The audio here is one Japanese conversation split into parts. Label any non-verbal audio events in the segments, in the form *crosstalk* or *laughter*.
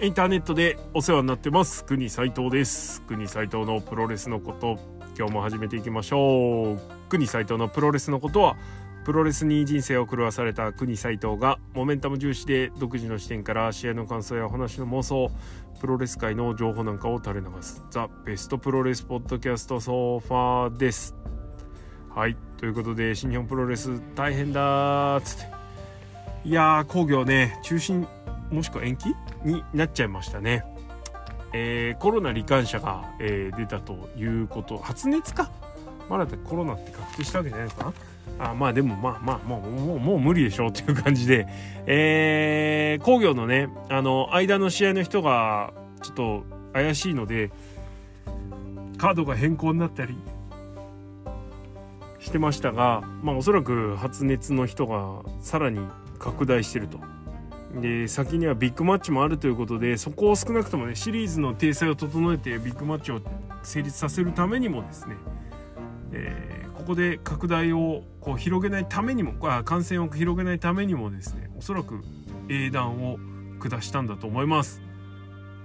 インターネットでお世話になってます。国斉藤です。国斉藤のプロレスのこと今日も始めていきましょう。国斉藤のプロレスのことはプロレスに人生を狂わされた国斉藤がモメンタム重視で独自の視点から試合の感想や話の妄想プロレス界の情報なんかを垂れ流す。ザ・ベストプロレスポッドキャストソファーです。はい。ということで新日本プロレス大変だっつって。いやー工業ね中心もしくは延期になっちゃいましたね。えー、コロナ罹患者が、えー、出たということ。発熱か？まだコロナって確定したわけじゃないのか？なあまあでもまあまあもうもうもう無理でしょうっていう感じで、えー、工業のねあの間の試合の人がちょっと怪しいのでカードが変更になったりしてましたがまあおそらく発熱の人がさらに拡大してると。で先にはビッグマッチもあるということでそこを少なくともねシリーズの体裁を整えてビッグマッチを成立させるためにもですね、えー、ここで拡大をこう広げないためにもあ感染を広げないためにもですねおそらく英断を下したんだと思います。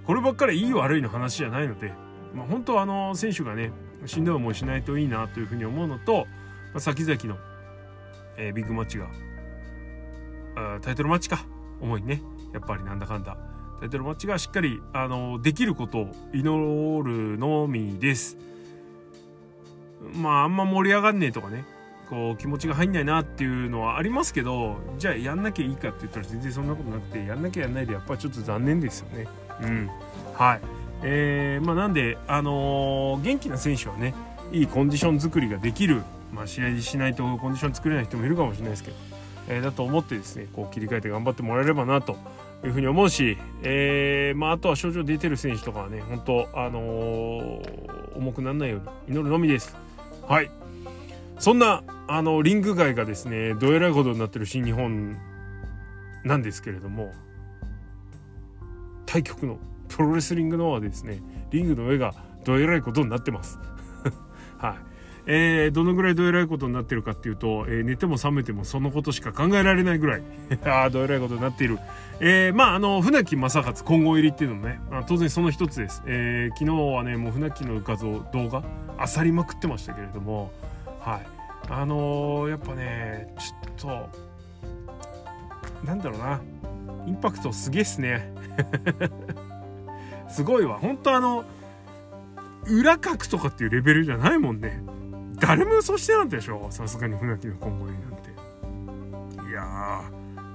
こればっかりいい悪いの話じゃないので、まあ、本当はあの選手がねしんどい思いしないといいなというふうに思うのと、まあ、先々の、えー、ビッグマッチがあタイトルマッチか。思いね。やっぱりなんだかんだ。タイトルマッチがしっかりあのできることを祈るのみです。まああんま盛り上がんねえとかね。こう気持ちが入んないなっていうのはありますけどじゃあやんなきゃいいかって言ったら全然そんなことなくてやんなきゃやんないでやっぱちょっと残念ですよね。うん。はい。えー、まあなんであのー、元気な選手はねいいコンディション作りができる。まあ試合しないとコンディション作れない人もいるかもしれないですけど。えー、だと思ってですねこう切り替えて頑張ってもらえればなというふうに思うし、えーまあ、あとは症状出てる選手とかはね本当あのー、重くならないように祈るのみです。はいそんなあのリング街がですねどえらいことになってる新日本なんですけれども対局のプロレスリングの方はですねリングの上がどえらいことになってます。えー、どのぐらいどえらいことになってるかっていうと、えー、寝ても覚めてもそのことしか考えられないぐらい。*laughs* ああどえらいことになっている、えー、まああの船木正勝混合入りっていうのもね、まあ、当然その一つです、えー、昨日はねもう船木の画像動画あさりまくってましたけれどもはい。あのー、やっぱねちょっとなんだろうな。インパクトすげえっすね。*laughs* すごいわ。本当あの裏角とかっていうレベルじゃないもんね。誰も予想してなかったでしょ？さすがに船木の今後入りなんて。いや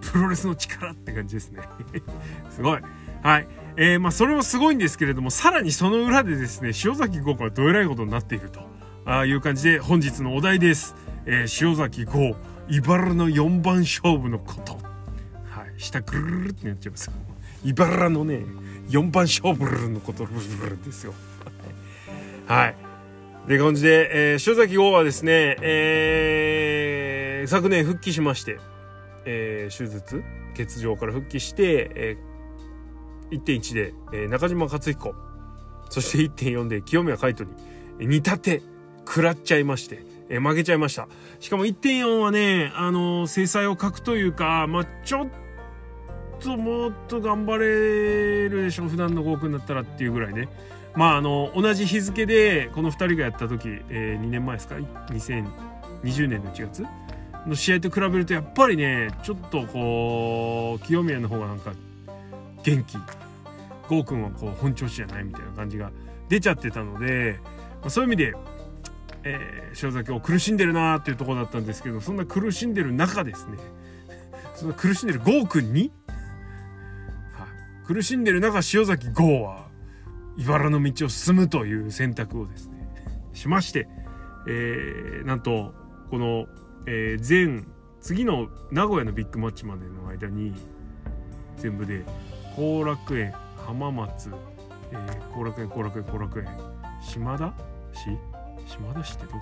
ープロレスの力って感じですね。*laughs* すごい。はい。えー、まあそれもすごいんですけれどもさらにその裏でですね塩崎豪子はどえらいことになっていると。あいう感じで本日のお題です、えー、塩崎豪茨の4番勝負のこと。はい。下ぐるるってなっちゃいます茨のね4番勝負のことですよ。はい。で感じで、えー、塩崎豪はですね、えー、昨年復帰しまして、えー、手術欠場から復帰して、えー、1.1で、えー、中島克彦そして1.4で清宮海斗に煮立て食らっちゃいまして、えー、負けちゃいました。しかも1.4はね、あのー、制裁を書くというか、まあ、ちょっともっと頑張れるでしょ普段の豪君だったらっていうぐらいね。まああの同じ日付でこの2人がやった時、えー、2年前ですか？2020年の1月？の試合と比べるとやっぱりねちょっとこう清宮の方がなんか元気。郷君はこう本調子じゃないみたいな感じが出ちゃってたので、まあ、そういう意味で、えー、塩崎を苦しんでるなーっていうところだったんですけどそんな苦しんでる中ですね。*laughs* そんな苦しんでる郷君に、*laughs* 苦しんでる中塩崎郷は茨の道を進むという選択をですねしまして、えー、なんとこの、えー、前次の名古屋のビッグマッチまでの間に全部で後楽園浜松後、えー、楽園後楽園後楽園島田市？島田市ってどこ？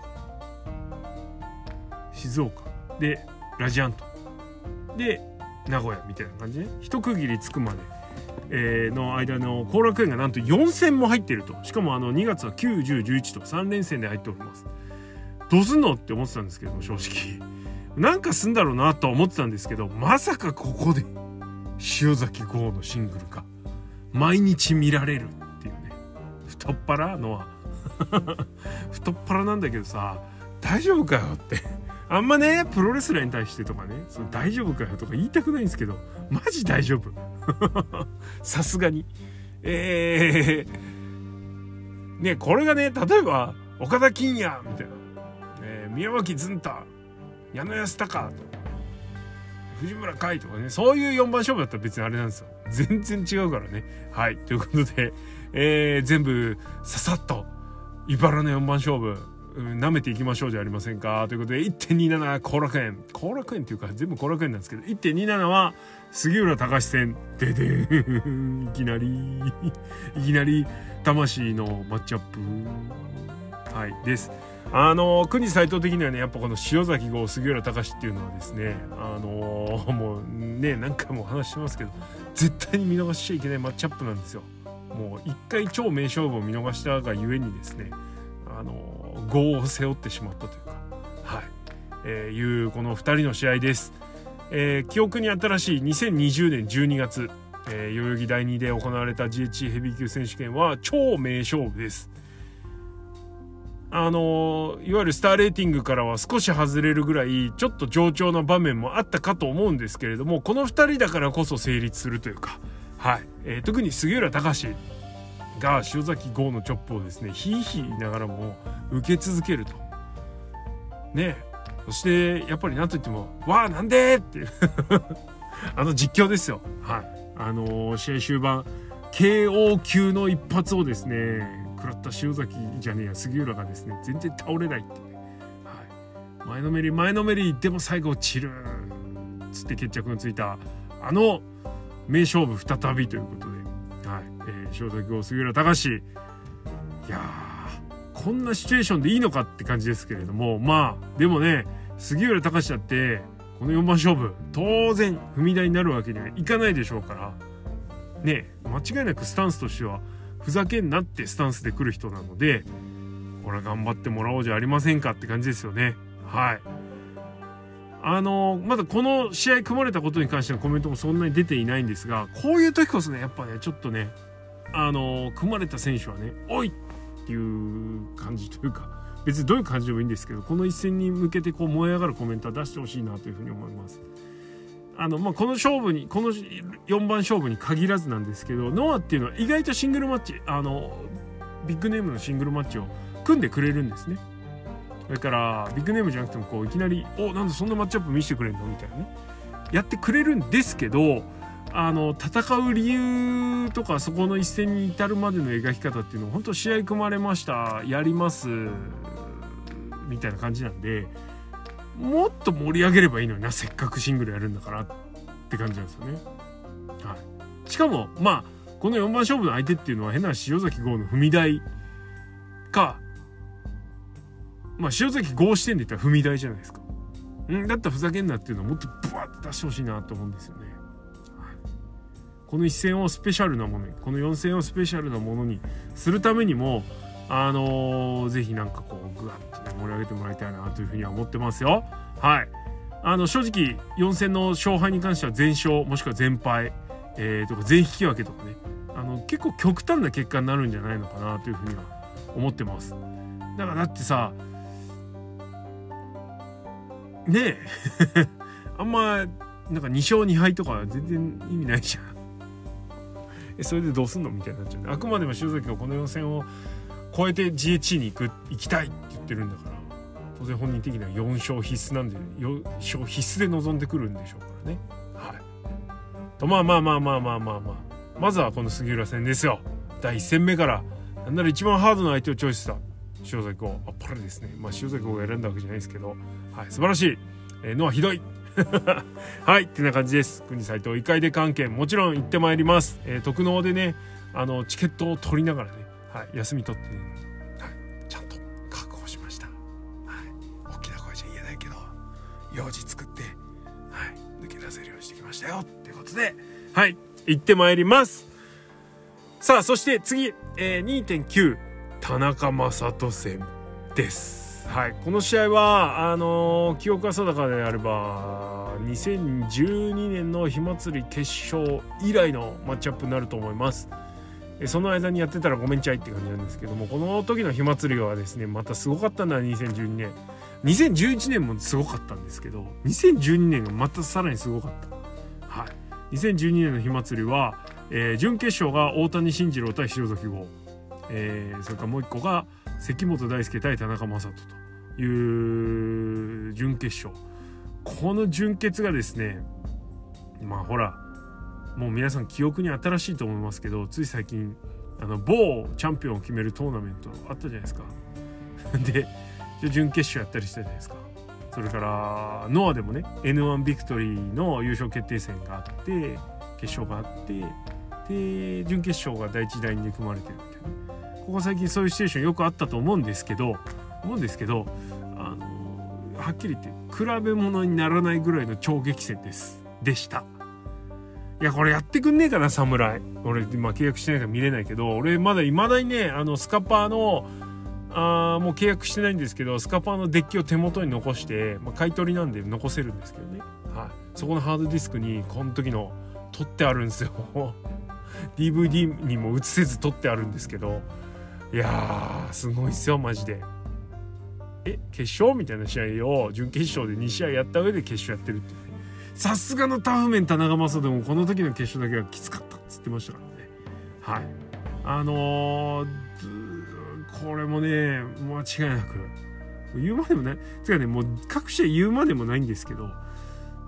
静岡。でラジアント。で名古屋みたいな感じで一区切りつくまで。えー、の間の後楽園がなんと4戦も入ってると。しかもあの2月は91011と3連戦で入っております。どうすんのって思ってたんですけど正直。なんかすんだろうなとは思ってたんですけどまさかここで塩崎豪のシングルか。毎日見られるっていうね。太っ腹のは。*laughs* 太っ腹なんだけどさ大丈夫かよって。あんまねプロレスラーに対してとかねその大丈夫かよとか言いたくないんですけどマジ大丈夫。*laughs* さすがに。えー、ねこれがね例えば岡田金也みたいな、えー、宮脇ずんた矢野安隆と藤村海とかねそういう4番勝負だったら別にあれなんですよ。全然違うからね。はい。ということで、えー、全部ささっと茨の4番勝負。舐めていきましょうじゃありませんか。ということで1.27後楽園。後楽園っていうか全部後楽園なんですけど1.27は杉浦隆戦でで *laughs* いきなり。*laughs* いきなり魂のマッチアップ。はいです。あの国斎藤的にはねやっぱこの塩崎号杉浦隆っていうのはですねあの、もうね何回も話してますけど絶対に見逃しちゃいけないマッチアップなんですよ。もう一回超名勝負を見逃したがゆえにですねあの業を背負ってしまったというかはい、えー、いうこの2人の試合です、えー、記憶に新しい2020年12月、えー、代々木第2で行われた GH ヘビー級選手権は超名勝負です。あのいわゆるスターレーティングからは少し外れるぐらいちょっと上調な場面もあったかと思うんですけれどもこの2人だからこそ成立するというか、はい。えー、特に杉浦隆が塩崎豪のチョップをですねひいひい言いながらも受け続けると。ねそしてやっぱり何と言っても「わあなんで!」っていう *laughs* あの実況ですよ。はい。あのー、試合終盤 KO 級の一発をですね食らった塩崎じゃねえや杉浦がですね全然倒れないってね、はい、前のめり前のめりでも最後チルーつって決着がついたあの名勝負再びということで、ー、塩崎を杉浦隆いやこんなシチュエーションでいいのかって感じですけれども。まあでもね杉浦隆だってこの4番勝負当然踏み台になるわけにはいかないでしょうから。ね間違いなくスタンスとしてはふざけんなってスタンスで来る人なのでこれ頑張ってもらおうじゃありませんかって感じですよね。はい。あのまだこの試合組まれたことに関してのコメントもそんなに出ていないんですがこういう時こそねやっぱねちょっとねあの組まれた選手はね「おい!」っていう感じというか別にどういう感じでもいいんですけどこの一戦に向けてこう燃え上がるコメントは出してほしいなというふうに思います。あの、まあ、この勝負にこの4番勝負に限らずなんですけどノアっていうのは意外とシングルマッチあのビッグネームのシングルマッチを組んでくれるんですねそれからビッグネームじゃなくてもこういきなり「おなんでそんなマッチアップ見せてくれんの?」みたいなねやってくれるんですけどあの戦う理由とかそこの一戦に至るまでの描き方っていうのは本当試合組まれましたやりますみたいな感じなんでもっと盛り上げればいいのになせっかくシングルやるんだからって感じなんですよね。はい、しかもまあこの4番勝負の相手っていうのは変な塩崎豪の踏み台かまあ塩崎豪視点で言ったら踏み台じゃないですか。んだったらふざけんなっていうのをもっとブワッと出してほしいなと思うんですよね。この一戦をスペシャルなものにこの4戦をスペシャルなものにするためにもあのー、ぜひなんかこうぐわっとね盛り上げてもらいたいなというふうには思ってますよ。はい。あの正直4戦の勝敗に関しては全勝もしくは全敗、えー、とか全引き分けとかね。あの結構極端な結果になるんじゃないのかなというふうには思ってます。だからだってさねえ。*laughs* あんまなんか2勝2敗とか全然意味ないじゃん。それでどうすんの？みたいになっちゃう、あくまでも塩崎がこの4戦を超えて GH に行く行きたいって言ってるんだから当然本人的には4勝必須なんで4勝必須で臨んでくるんでしょうからね。はい。とまあまあまあまあまあまあまあまずはこの杉浦戦ですよ。第1戦目からなんなら一番ハードな相手をチョイスした。塩崎をあっぱれですね。まあ塩崎を選んだわけじゃないですけど。はい素晴らしい、えー、のはひどい。はいってな感じです。国斎藤異界で関係もちろん行ってまいります、えー、特納でねあのチケットを取りながらねはい、休み取って、ね、はい、ちゃんと確保しました、はい、大きな声じゃ言えないけど用事作って、はい、抜け出せるようにしてきましたよっていうことではい行ってまいります。さあそして次、えー、2.9田中将人戦です。はい、この試合はあのー、記憶が定かであれば2012年の火祭り決勝以来のマッチアップになると思います。その間にやってたらごめんちゃいって感じなんですけどもこの時の火祭りはですねまたすごかったんだ2012年。2011年もすごかったんですけど2012年がまたさらにすごかった。はい。2012年の火祭りは、えー、準決勝が大谷慎次郎対塩崎豪、えー、それからもう一個が関本大輔対田中将人という準決勝。この準決がですねまあほらもう皆さん記憶に新しいと思いますけどつい最近あの某チャンピオンを決めるトーナメントあったじゃないですか。*laughs* で準決勝やったりしたじゃないですか。それからノアでもね N1 ビクトリーの優勝決定戦があって決勝があってで準決勝が第1第2で組まれてるっていう。ここ最近そういうシチュエーションよくあったと思うんですけど思うんですけどあのはっきり言って比べ物にならないぐらいの超激戦です。でした。いやこれやってくんねえかな侍俺今契約してないから見れないけど俺まだいまだにねあのスカパーのあーもう契約してないんですけどスカパーのデッキを手元に残して、まあ、買い取りなんで残せるんですけどね、はい、そこのハードディスクにこの時の取ってあるんですよ。*laughs* DVD にも映せず取ってあるんですけどいやーすごいっすよマジで。え決勝みたいな試合を準決勝で2試合やった上で決勝やってるってさすがのタフメン田中将でもこの時の決勝だけはきつかったっつってましたからね。はい。あのーこれもね間違いなく。言うまでもない。てかねもう各社言うまでもないんですけど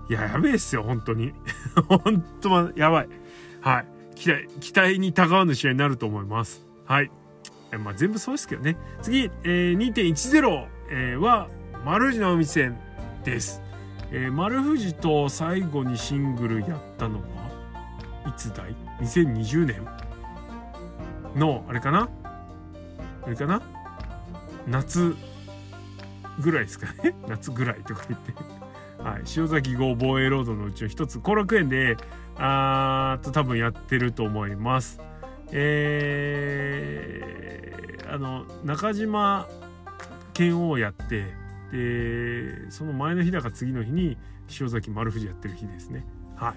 いややべえっすよ本当に。*laughs* 本当はやばい。はい。期待期待にたがわぬ試合になると思います。はい。まあ全部そうですけどね。次、えー、2.10、えー、は丸藤直道戦です、えー、丸藤と最後にシングルやったのはいつだい？2020年。のあれかな？あれかな？夏ぐらいですかね。*laughs* 夏ぐらいとか言って。はい、塩崎号防衛ロードのうちの一つ。後楽園であーと多分やってると思います。えー、あの中島剣王やってでその前の日だか次の日に塩崎丸藤やってる日ですね。はい。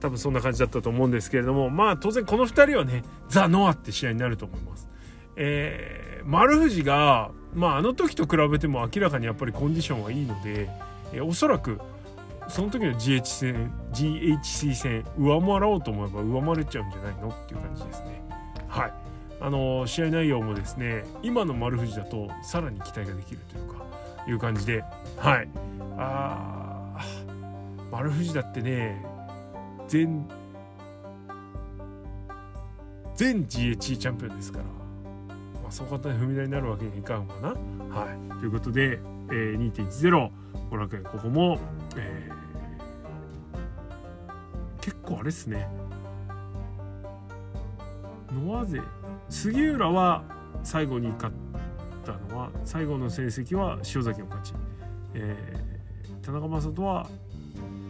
多分そんな感じだったと思うんですけれどもまあ当然この2人はねザ・ノアって試合になると思います。えー、丸藤が、まあ、あの時と比べても明らかにやっぱりコンディションはいいので、えー、おそらくその時の GH 戦 GHC 戦上回ろうと思えば上回れちゃうんじゃないのっていう感じですね。はいあの試合内容もですね今の丸藤だとさらに期待ができるというかいう感じではいあ丸藤だってね全全 GHC チャンピオンですからまあ、そう簡単に踏み台になるわけにはいかんわな。はい、ということで、えー、2.10後楽園ここも、えー、構あれっすね。ノア勢。杉浦は最後に勝ったのは最後の成績は塩崎の勝ち、えー、田中将人は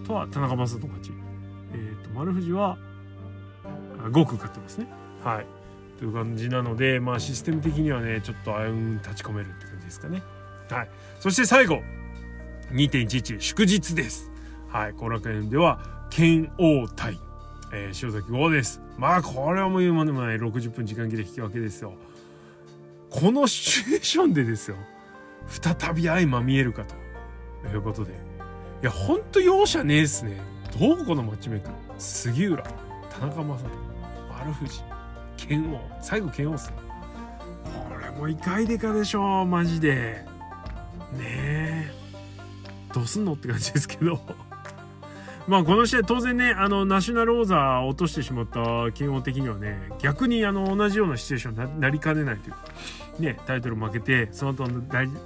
とは田中将人の勝ち、えーと、丸藤は5区勝ってますね。はい。という感じなので、まあ、システム的にはねちょっとあうん立ち込めるって感じですかね。はい、そして最後。2.11祝日です。はい、後楽園では剣王対、えー、塩崎豪です。まあこれはもう言うまでもない。60分時間切れ引き分けですよ。このシチュエーションでですよ。再び相まみえるかと。いうことで。いやほんと容赦ねえっすね。どうこのマッチメイク。杉浦田中将人丸藤剣王。最後剣王っすこれも怒りでかでしょマジで。ねえ。どうすんのって感じですけど。まあこの試合当然ねあのナショナル王座を落としてしまった剣王的にはね逆にあの同じようなシチュエーションになりかねないというかねタイトル負けてその後の大事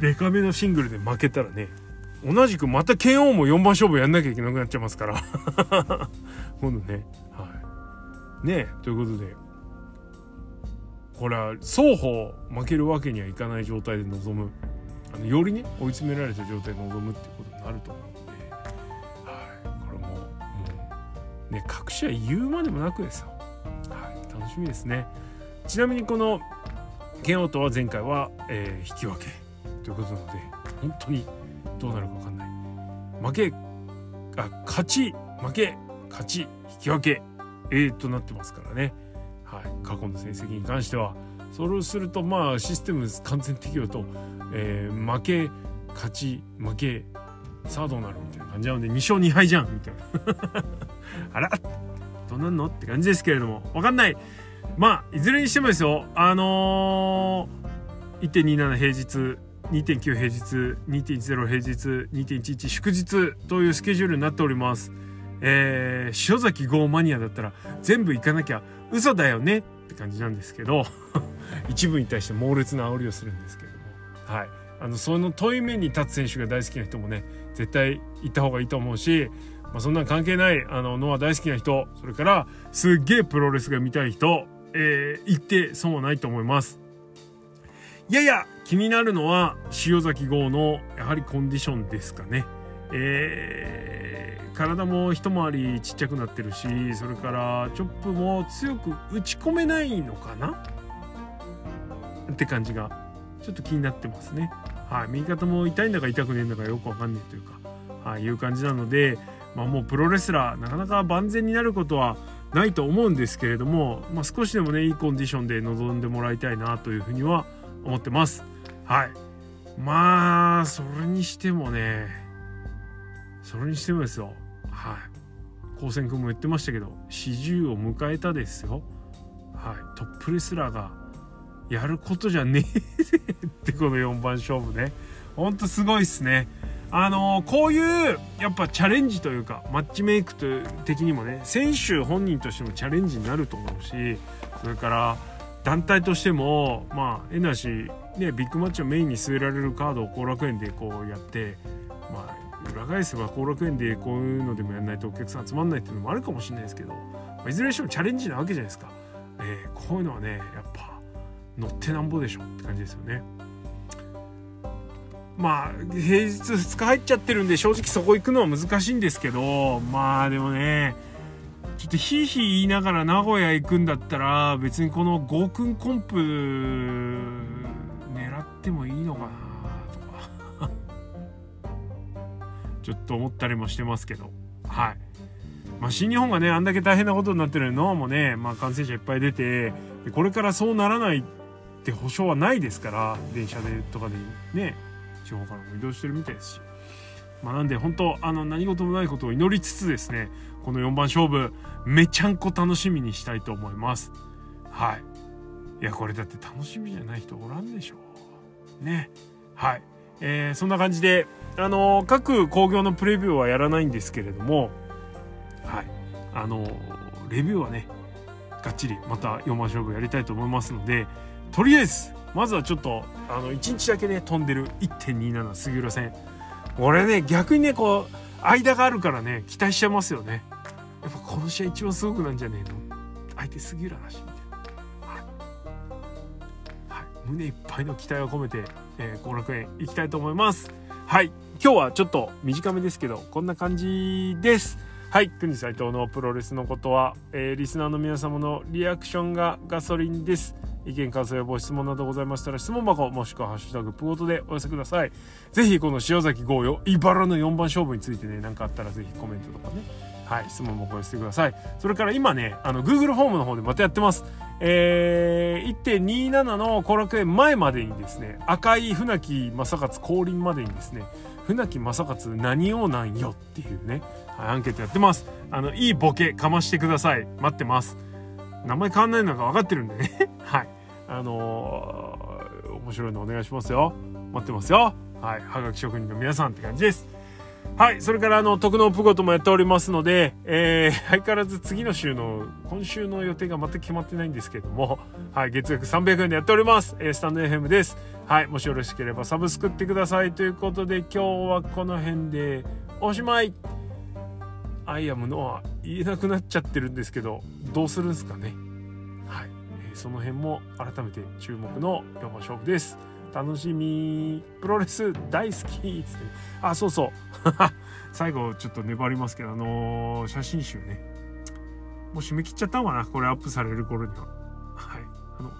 デカめのシングルで負けたらね同じくまた剣王も4番勝負やんなきゃいけなくなっちゃいますから。*laughs* 今度ね。はい。ねということでこれは双方負けるわけにはいかない状態で臨む。あのよりね追い詰められた状態で臨むっていうことになると思うので、はい、これももうね隠しは言うまでもなくですよ、はい、楽しみですね。ちなみにこの剣王とは前回は、えー、引き分けということなので本当にどうなるか分かんない。負けあ勝ち負け勝ち引き分け A となってますからね、はい、過去の成績に関してはそれをするとまあシステム完全適用と、えー、負け勝ち負けさあどうなるみたいな感じなので2勝2敗じゃんみたいな。*laughs* あらどうなんのって感じですけれども分かんない。まあいずれにしてもですよあのー、1.27平日2.9平日2.10平日2.11祝日というスケジュールになっております。えー、塩崎号マニアだったら全部行かなきゃ嘘だよね。って感じなんですけど *laughs* 一部に対して猛烈な煽りをするんですけれども。はい。あのその問い面に立つ選手が大好きな人もね絶対行った方がいいと思うし、まあ、そんなん関係ないあのノア大好きな人それからすっげえプロレスが見たい人、えー、行って損はないと思います。いやいや気になるのは塩崎号のやはりコンディションですかね。えー、体も一回りちっちゃくなってるしそれからチョップも強く打ち込めないのかな？って感じがちょっと気になってますね。はい、右肩も痛いんだか痛くねえんだかよくわかんないというか、はい、いう感じなので、まあ、もうプロレスラーなかなか万全になることはないと思うんですけれども、まあ、少しでもねいいコンディションで臨んでもらいたいなというふうには思ってます。はいまあそれにしてもねそれにしてもですよ。はい。高専君も言ってましたけど40を迎えたですよ。はい。トップレスラーがやることじゃねえってこの4番勝負ね。ほんとすごいっすね。あのー、こういうやっぱチャレンジというかマッチメイクと的にもね選手本人としてもチャレンジになると思うしそれから団体としてもまあ変なし、ね、ビッグマッチをメインに据えられるカードを後楽園でこうやってまあ裏返せば後楽園でこういうのでもやらないとお客さん集まんないっていうのもあるかもしれないですけど、まあ、いずれにしてもチャレンジなわけじゃないですか、えー、こういうのはねやっぱ乗ってなんぼでしょって感じですよね。まあ平日2日入っちゃってるんで正直そこ行くのは難しいんですけどまあでもねちょっとひいひい言いながら名古屋行くんだったら別にこの合君コンプちょっと思ったりもしてますけど。はい。まあ、新日本がねあんだけ大変なことになってるのもね、まあ、感染者いっぱい出てこれからそうならないって保証はないですから電車でとかでね地方からも移動してるみたいですし、まあ、なんで本当あの何事もないことを祈りつつですねこの4番勝負めちゃんこ楽しみにしたいと思います。はい。いやこれだって楽しみじゃない人おらんでしょう。ね。はい。えー、そんな感じであの、各工業のプレビューはやらないんですけれどもはい。あの、レビューはねがっちりまた4番勝負やりたいと思いますのでとりあえずまずはちょっとあの1日だけね飛んでる1.27杉浦戦俺ね逆にねこう間があるからね期待しちゃいますよね。やっぱこの試合一番すごくなんじゃねえの？相手杉浦だしみたいな、はい。はい、胸いっぱいの期待を込めて後、えー、楽園行きたいと思います。はい。今日はちょっと短めですけどこんな感じです。はい。国斎藤のプロレスのことは、えー、リスナーの皆様のリアクションがガソリンです。意見感想やご質問などございましたら質問箱もしくは「ハッシュタグプゴト」でお寄せください。ぜひこの塩崎豪よ茨の4番勝負についてね何かあったらぜひコメントとかね。はい。質問もお寄せください。それから今ねあの Google フォームの方でまたやってます。えー、1.27の後楽園前までにですね赤い船木正勝降臨までにですね船木正勝何をなんよっていうね、はい、アンケートやってます。あのいいボケかましてください。待ってます。名前変わんないのか分かってるんでね。*laughs* はい。あのー、面白いのお願いしますよ。待ってますよ。はい。はがき職人の皆さんって感じです。はいそれからあの徳のプゴともやっておりますので、えー、*laughs* 相変わらず次の週の今週の予定が全く決まってないんですけどもはい月額300円でやっております、えー、スタンド FM です。はいもしよろしければサブスクってください。ということで今日はこの辺でおしまい。アイアムノア言えなくなっちゃってるんですけどどうするんすかね。はいえその辺も改めて注目の4番勝負です。楽しみ。プロレス大好きつって。あそうそう。*laughs* 最後ちょっと粘りますけどあのー、写真集ね。もう締め切っちゃったのかな？これアップされる頃には。はい。あの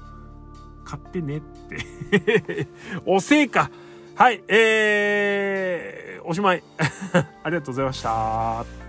買ってねって。*laughs* おせいか。はい。えー、おしまい。*laughs* ありがとうございました。